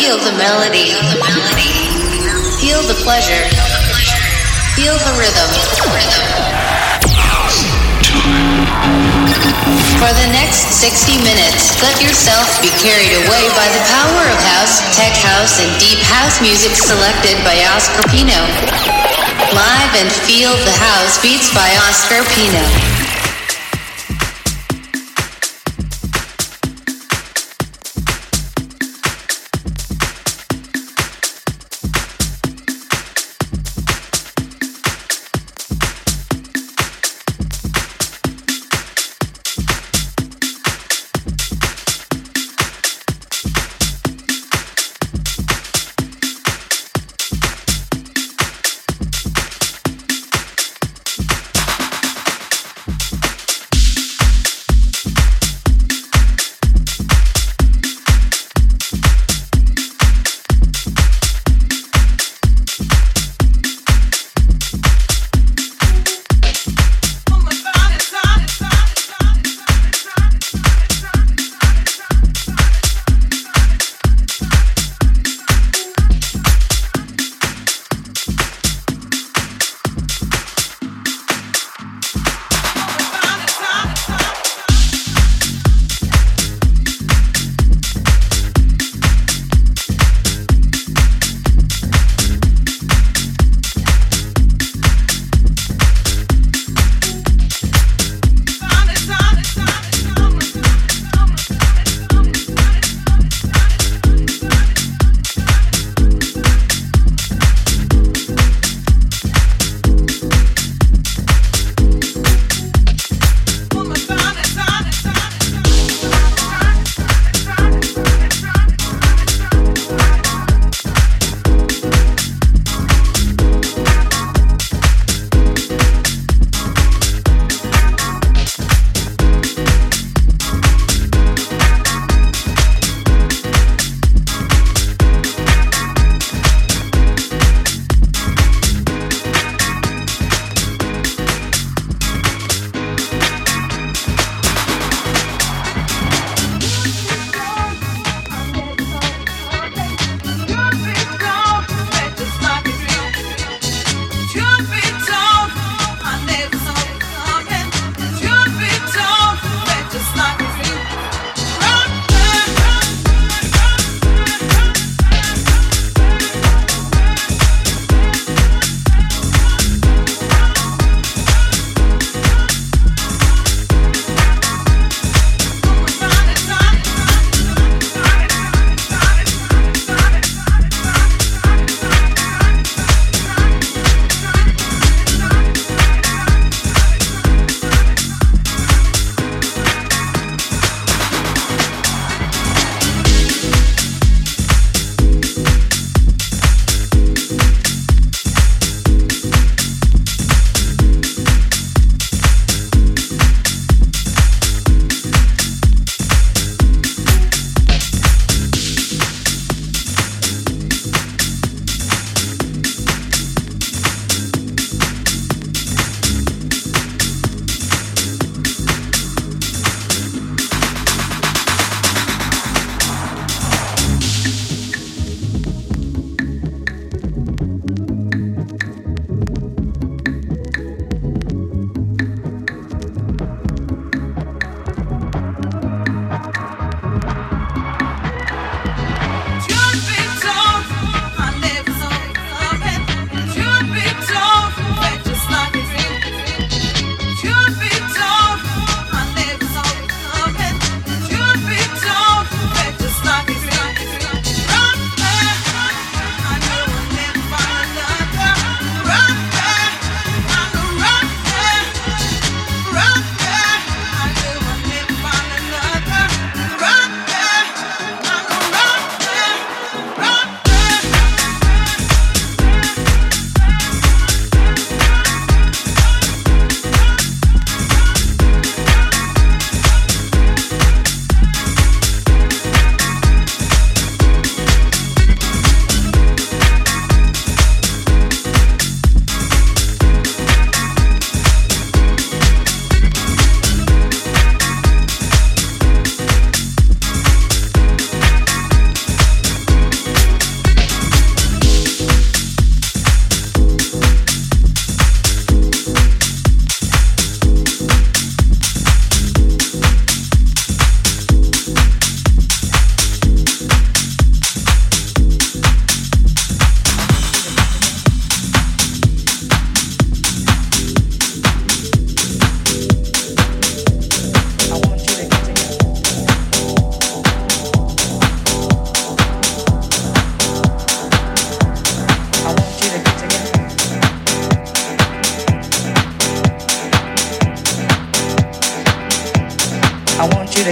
Feel the melody. Feel the pleasure. Feel the rhythm. For the next 60 minutes, let yourself be carried away by the power of house, tech house, and deep house music selected by Oscar Pino. Live and feel the house beats by Oscar Pino.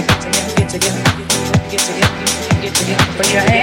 together, get together, get together, get together, get together, put your hands.